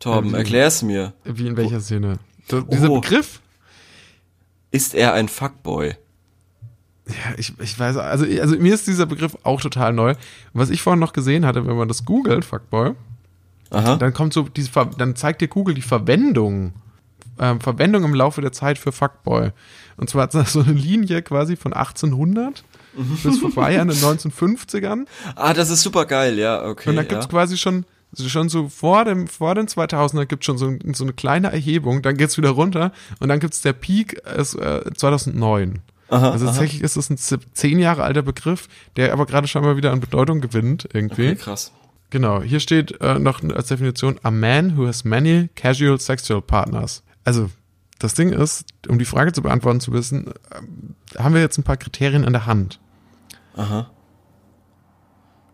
Torben, Wie- erklär's mir. Wie in welcher Szene? So, dieser Oh. Begriff? Ist er ein Fuckboy? Ja, ich, ich weiß, also, also mir ist dieser Begriff auch total neu. Und was ich vorhin noch gesehen hatte, wenn man das googelt, Fuckboy, Aha. dann kommt so diese, dann zeigt dir Google die Verwendung, ähm, Verwendung im Laufe der Zeit für Fuckboy. Und zwar hat es so eine Linie quasi von 1800 bis vorbei an den 1950ern. Ah, das ist super geil, ja, okay. Und ja. gibt's quasi schon, schon so vor dem, vor den 2000er gibt's schon so, ein- so eine kleine Erhebung, dann geht's wieder runter und dann gibt's der Peak ist, äh, 2009. Aha, also tatsächlich ist es ein zehn Jahre alter Begriff, der aber gerade schon mal wieder an Bedeutung gewinnt irgendwie. Okay, krass. Genau, hier steht äh, noch als Definition a man who has many casual sexual partners. Also das Ding ist, um die Frage zu beantworten zu wissen, ähm, haben wir jetzt ein paar Kriterien an der Hand. Aha.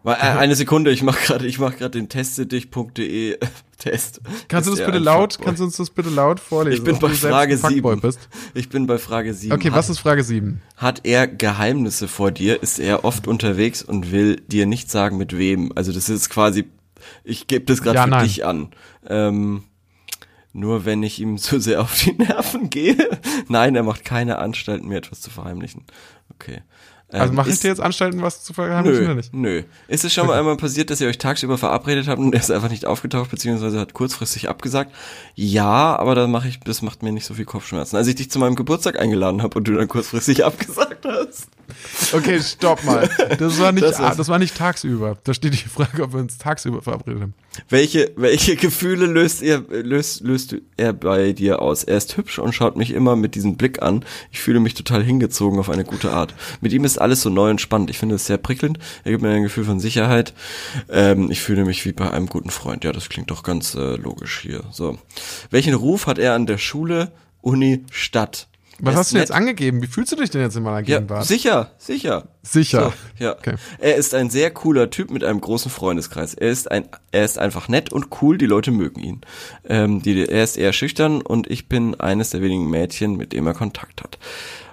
Äh, eine Sekunde, ich mach gerade, ich mach gerade den testedich.de Test. Kannst du das bitte laut, Fuckboy? kannst du uns das bitte laut vorlesen? Ich bin bei Frage ein Fuckboy 7. Bist? Ich bin bei Frage 7. Okay, hat, was ist Frage 7? Hat er Geheimnisse vor dir? Ist er oft unterwegs und will dir nicht sagen, mit wem? Also das ist quasi, ich gebe das gerade Ja, für nein. dich an. Ähm, nur wenn ich ihm zu sehr auf die Nerven gehe. Nein, er macht keine Anstalten, mir etwas zu verheimlichen. Okay. Ähm, Also mache ich dir jetzt Anstalten, was zu verheimlichen oder Nö, nicht? nö. Ist es schon mal einmal passiert, dass ihr euch tagsüber verabredet habt und er ist einfach nicht aufgetaucht, beziehungsweise hat kurzfristig abgesagt? Ja, aber da mache ich, das macht mir nicht so viel Kopfschmerzen. Als ich dich zu meinem Geburtstag eingeladen habe und du dann kurzfristig abgesagt hast. Okay, stopp mal. Das war nicht, Das ah, das war nicht tagsüber. Da steht die Frage, ob wir uns tagsüber verabredet haben. Welche, welche Gefühle löst er, löst, löst er bei dir aus? Er ist hübsch und schaut mich immer mit diesem Blick an. Ich fühle mich total hingezogen auf eine gute Art. Mit ihm ist alles so neu und spannend. Ich finde es sehr prickelnd. Er gibt mir ein Gefühl von Sicherheit. Ähm, ich fühle mich wie bei einem guten Freund. Ja, das klingt doch ganz äh, logisch hier. So. Welchen Ruf hat er an der Schule, Uni, Stadt? Was hast du jetzt nett. angegeben? Wie fühlst du dich denn jetzt in meiner Ja, Gegenwart? sicher, sicher. Sicher. So, ja. Okay. Er ist ein sehr cooler Typ mit einem großen Freundeskreis. Er ist ein, er ist einfach nett und cool. Die Leute mögen ihn. Ähm, die, er ist eher schüchtern und ich bin eines der wenigen Mädchen, mit dem er Kontakt hat.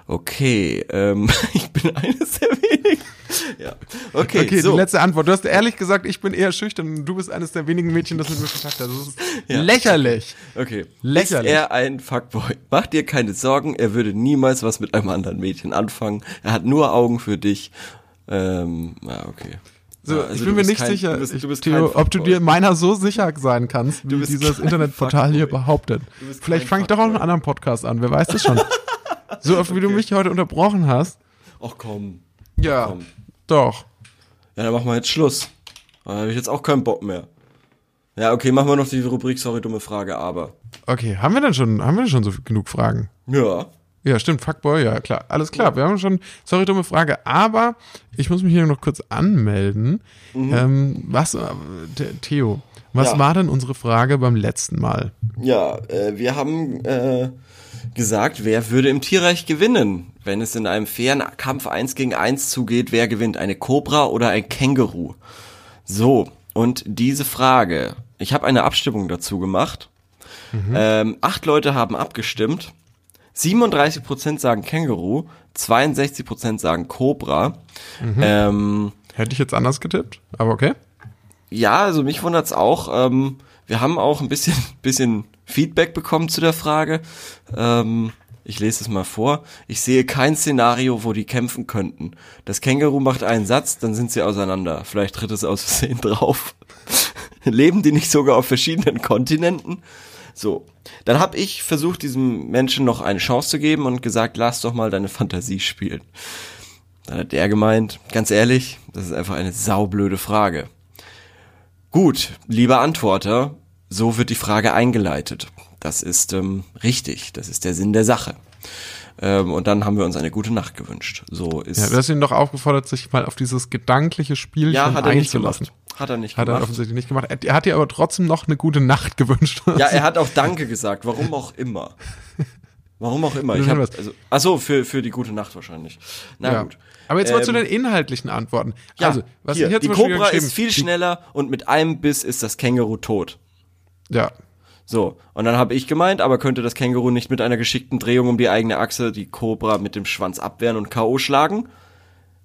Okay, ähm, ich bin eines der wenigen. Ja. Okay, Okay, so. die letzte Antwort. Du hast ehrlich gesagt, ich bin eher schüchtern und du bist eines der wenigen Mädchen, das mit mir Kontakt hat. Das ist Ja. lächerlich. Okay. Lächerlich. Ist er ein Fuckboy? Mach dir keine Sorgen, er würde niemals was mit einem anderen Mädchen anfangen. Er hat nur Augen für dich. Ähm, ja, okay. So, Ja, also ich du bin mir nicht kein- sicher, du bist- du bist Theo, ob du dir meiner so sicher sein kannst, wie bist dieses Internetportal hier behauptet. Vielleicht fange ich doch auch einen anderen Podcast an, wer weiß das schon. so oft wie du mich heute unterbrochen hast. Ach komm. Ja, Komm. doch. Ja, dann machen wir jetzt Schluss. Da habe ich jetzt auch keinen Bock mehr. Ja, okay, machen wir noch die Rubrik, sorry, dumme Frage, aber. Okay, haben wir denn schon, haben wir denn schon so genug Fragen? Ja. Ja, stimmt, Fuckboy, ja klar, alles klar. Wir haben schon, sorry, dumme Frage, aber ich muss mich hier noch kurz anmelden. Ähm, was, äh, The- Theo, was Ja. war denn unsere Frage beim letzten Mal? Ja, äh, wir haben äh, gesagt, wer würde im Tierreich gewinnen, wenn es in einem fairen Kampf 1 gegen 1 zugeht, wer gewinnt, eine Kobra oder ein Känguru? So, und diese Frage, ich habe eine Abstimmung dazu gemacht. Ähm, acht Leute haben abgestimmt. 37% sagen Känguru, 62% sagen Kobra. Ähm, Hätte ich jetzt anders getippt, aber okay. ja, also mich wundert's auch. Ähm, wir haben auch ein bisschen, bisschen Feedback bekommen zu der Frage. Ähm, ich lese es mal vor. Ich sehe kein Szenario, wo die kämpfen könnten. Das Känguru macht einen Satz, dann sind sie auseinander. Vielleicht tritt es aus Versehen drauf. Leben die nicht sogar auf verschiedenen Kontinenten? So, dann habe ich versucht, diesem Menschen noch eine Chance zu geben und gesagt, lass doch mal deine Fantasie spielen. Dann hat er gemeint, ganz ehrlich, das ist einfach eine saublöde Frage. Gut, lieber Antworter, so wird die Frage eingeleitet. Das ist ähm, richtig, das ist der Sinn der Sache. Ähm, und dann haben wir uns eine gute Nacht gewünscht. So ist. Ja, du hast ihn doch aufgefordert, sich mal auf dieses gedankliche Spielchen ja, hat er nicht einzulassen. gemacht. Hat er nicht Hat er gemacht. offensichtlich nicht gemacht. Er, er hat dir aber trotzdem noch eine gute Nacht gewünscht. Ja, er hat auch Danke gesagt. Warum auch immer. Warum auch immer. Ich hab, also, ach so, für, für die gute Nacht wahrscheinlich. Na Ja. gut. Aber jetzt mal zu Ähm, den inhaltlichen Antworten. Ja, also, was hier, ich jetzt die Cobra ist viel schneller und mit einem Biss ist das Känguru tot. Ja, So, und dann habe ich gemeint, aber könnte das Känguru nicht mit einer geschickten Drehung um die eigene Achse die Cobra mit dem Schwanz abwehren und K.O. schlagen?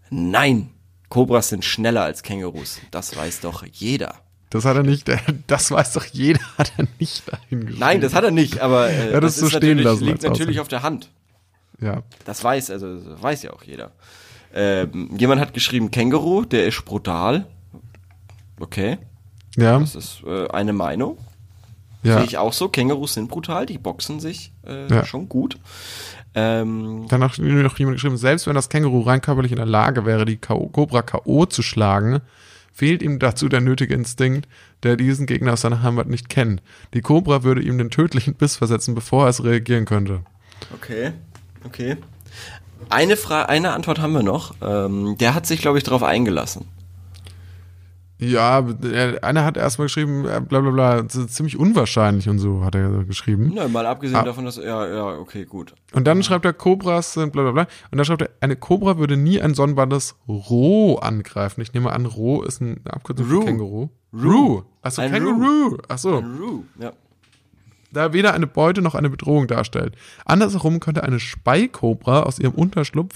Nein, Cobras sind schneller als Kängurus. Das weiß doch jeder. Das hat er nicht, das weiß doch jeder, hat er nicht dahin Nein, das hat er nicht, aber äh, Ja, das das so stehen natürlich, lassen liegt natürlich auf der Hand. Ja. Das weiß, also das weiß ja auch jeder. Ähm, jemand hat geschrieben, Känguru, der ist brutal. Okay, Ja, das ist äh, eine Meinung. Ja. Sehe ich auch so. Kängurus sind brutal, die boxen sich äh, Ja. schon gut. Ähm, Dann hat noch jemand geschrieben, selbst wenn das Känguru rein körperlich in der Lage wäre, die. Cobra K.O. zu schlagen, fehlt ihm dazu der nötige Instinkt, der diesen Gegner aus seiner Heimat nicht kennt. Die Cobra würde ihm den tödlichen Biss versetzen, bevor er es reagieren könnte. okay, okay. Eine Frage, eine Antwort haben wir noch. Ähm, der hat sich, glaube ich, darauf eingelassen. Ja, er- einer hat erstmal geschrieben, äh, bla bla bla, ziemlich unwahrscheinlich und so, hat er geschrieben. Na, mal abgesehen Ah. davon, dass ja, ja, okay, gut. Und dann schreibt er, Cobras sind bla bla bla. Und dann schreibt er, eine Cobra würde nie ein Sonnenbandes Roh angreifen. Ich nehme an, Roh ist eine Abkürzung für Känguru. Ruh. Achso, Ein Känguru. Achso. Roo, ja. Da er weder eine Beute noch eine Bedrohung darstellt. Andersherum könnte eine Speikobra aus ihrem Unterschlupf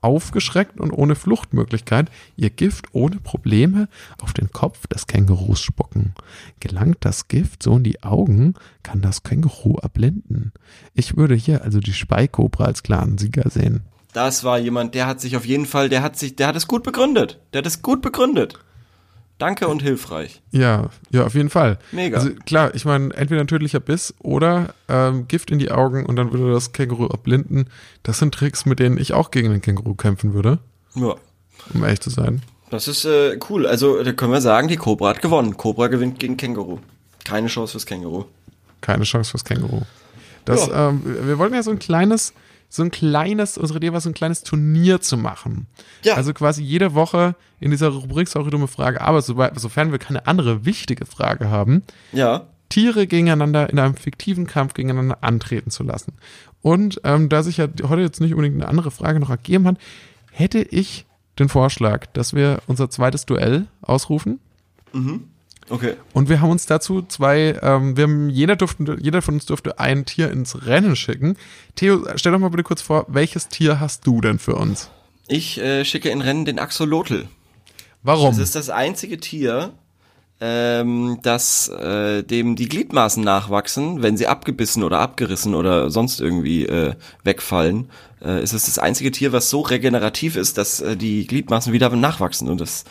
aufgeschreckt und ohne Fluchtmöglichkeit ihr Gift ohne Probleme auf den Kopf des Kängurus spucken. Gelangt das Gift so in die Augen, kann das Känguru erblinden. Ich würde hier also die Speikobra als klaren Sieger sehen. Das war jemand, der hat sich auf jeden Fall, der hat sich, der hat es gut begründet. Der hat es gut begründet. Danke und hilfreich. Ja, ja, auf jeden Fall. Mega. Also klar, ich meine, entweder ein tödlicher Biss oder ähm, Gift in die Augen und dann würde das Känguru erblinden. Das sind Tricks, mit denen ich auch gegen den Känguru kämpfen würde, Ja. um ehrlich zu sein. Das ist äh, cool. Also, da können wir sagen, die Cobra hat gewonnen. Cobra gewinnt gegen Känguru. Keine Chance fürs Känguru. Keine Chance fürs Känguru. Das, Ja. ähm, wir wollten ja so ein kleines, so ein kleines, unsere Idee war so ein kleines Turnier zu machen. Ja. Also quasi jede Woche in dieser Rubrik Saure dumme Frage, aber sobald, sofern wir keine andere wichtige Frage haben, Ja. Tiere gegeneinander in einem fiktiven Kampf gegeneinander antreten zu lassen. Und ähm, da sich ja heute jetzt nicht unbedingt eine andere Frage noch ergeben hat, hätte ich den Vorschlag, dass wir unser zweites Duell ausrufen. Okay. Und wir haben uns dazu zwei, ähm, wir haben, jeder, durfte, jeder von uns durfte ein Tier ins Rennen schicken. Theo, stell doch mal bitte kurz vor, welches Tier hast du denn für uns? Ich äh, schicke in Rennen den Axolotl. Warum? Es ist das einzige Tier, ähm, das äh, dem die Gliedmaßen nachwachsen, wenn sie abgebissen oder abgerissen oder sonst irgendwie äh, wegfallen. Äh, ist es das einzige Tier, was so regenerativ ist, dass äh, die Gliedmaßen wieder nachwachsen und das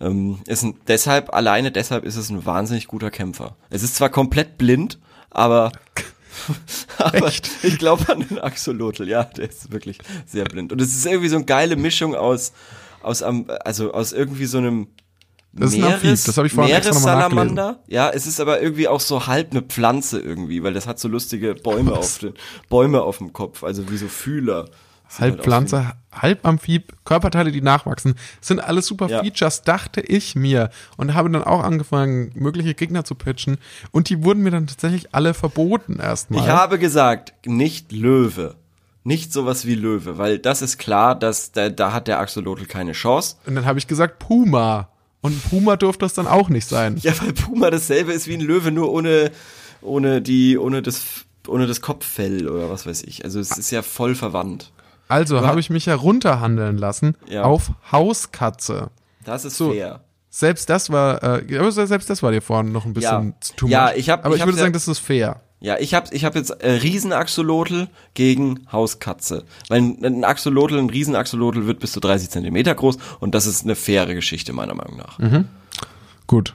ähm, ist ein, deshalb alleine deshalb ist es ein wahnsinnig guter Kämpfer. Es ist zwar komplett blind, aber aber Echt? ich glaube an den Axolotl, ja, der ist wirklich sehr blind. Und es ist irgendwie so eine geile Mischung aus, aus, am- also aus irgendwie so einem Das ist ein Amphib, das habe ich vorhin extra noch mal Meeressalamander. Ja, es ist aber irgendwie auch so halb eine Pflanze irgendwie, weil das hat so lustige Bäume auf den, Bäume auf dem Kopf, also wie so Fühler. Halb halt Pflanze, halb Amphib, Körperteile, die nachwachsen. Das sind alles super Ja. Features, dachte ich mir. Und habe dann auch angefangen, mögliche Gegner zu pitchen. Und die wurden mir dann tatsächlich alle verboten erstmal. Ich habe gesagt, nicht Löwe. Nicht sowas wie Löwe, weil das ist klar, dass da, da hat der Axolotl keine Chance. Und dann habe ich gesagt Puma. Und Puma durfte das dann auch nicht sein. Ja, weil Puma dasselbe ist wie ein Löwe, nur ohne, ohne die, ohne das, ohne das Kopffell oder was weiß ich. Also es ist ja voll verwandt. Also habe ich mich herunterhandeln lassen Ja. auf Hauskatze. Das ist So. fair. Selbst das war, äh, selbst das war dir vorhin noch ein bisschen Ja. zu too Ja, much. ich hab- aber ich ich, würde ja- sagen, das ist fair. Ja, ich hab, ich hab jetzt äh, Riesenaxolotl gegen Hauskatze. Weil ein, ein Axolotl, ein Riesenaxolotl wird bis zu 30 Zentimeter groß und das ist eine faire Geschichte meiner Meinung nach. Gut.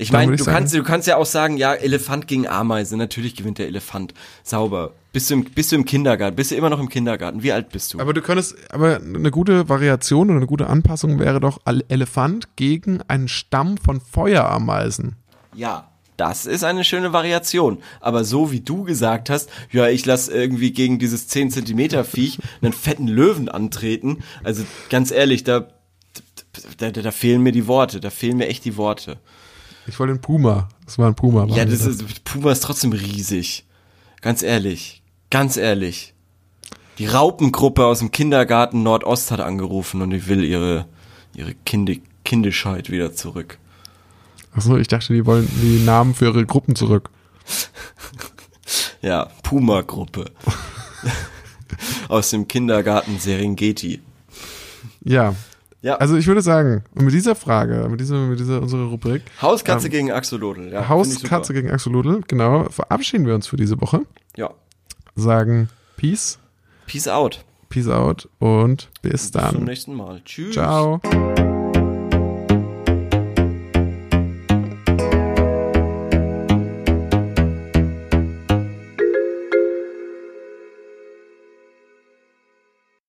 Ich meine, du sagen- kannst, du kannst ja auch sagen, ja, Elefant gegen Ameise, natürlich gewinnt der Elefant. Sauber. Bist du im, bist du im Kindergarten? Bist du immer noch im Kindergarten? Wie alt bist du? Aber du könntest, aber eine gute Variation oder eine gute Anpassung wäre doch Elefant gegen einen Stamm von Feuerameisen. Ja, das ist eine schöne Variation. Aber so wie du gesagt hast, ja, ich lass irgendwie gegen dieses 10 Zentimeter Viech einen fetten Löwen antreten. Also ganz ehrlich, da, da, da fehlen mir die Worte. Da fehlen mir echt die Worte. Ich wollte den Puma. Das war ein Puma. Ja, das. ist, Puma ist trotzdem riesig. Ganz ehrlich. Ganz ehrlich. Die Raupengruppe aus dem Kindergarten Nordost hat angerufen und die will ihre, ihre Kindi Kindischheit wieder zurück. Achso, ich dachte, die wollen die Namen für ihre Gruppen zurück. Ja, Puma-Gruppe. Aus dem Kindergarten Serengeti. Ja. Ja. Also ich würde sagen, mit dieser Frage, mit dieser, mit dieser unserer Rubrik, Hauskatze ähm, gegen Axolotl. Ja, Hauskatze gegen Axolotl, genau, verabschieden wir uns für diese Woche. Ja. Sagen Peace, Peace out. Peace out und bis Bis zum dann. nächsten Mal. Tschüss. Ciao.